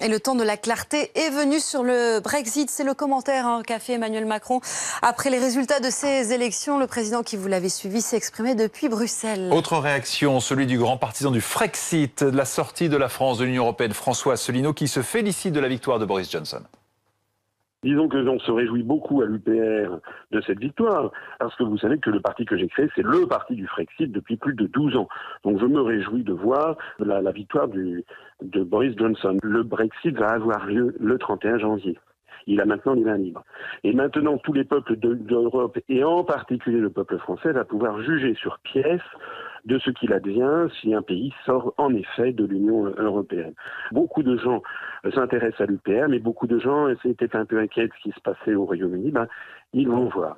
Et le temps de la clarté est venu sur le Brexit. C'est le commentaire hein, qu'a fait Emmanuel Macron après les résultats de ces élections. Le président qui vous l'avez suivi s'est exprimé depuis Bruxelles. Autre réaction, celui du grand partisan du Frexit, de la sortie de la France de l'Union européenne, François Asselineau, qui se félicite de la victoire de Boris Johnson. Disons que l'on se réjouit beaucoup à l'UPR de cette victoire, parce que vous savez que le parti que j'ai créé, c'est le parti du Frexit depuis plus de 12 ans. Donc je me réjouis de voir la, victoire de Boris Johnson. Le Brexit va avoir lieu le 31 janvier. Il a maintenant les mains libres. Et maintenant, tous les peuples d'Europe, et en particulier le peuple français, va pouvoir juger sur pièce de ce qu'il advient si un pays sort en effet de l'Union européenne. Beaucoup de gens s'intéressent à l'UPR, mais beaucoup de gens étaient un peu inquiets de ce qui se passait au Royaume-Uni. Ben, ils vont voir.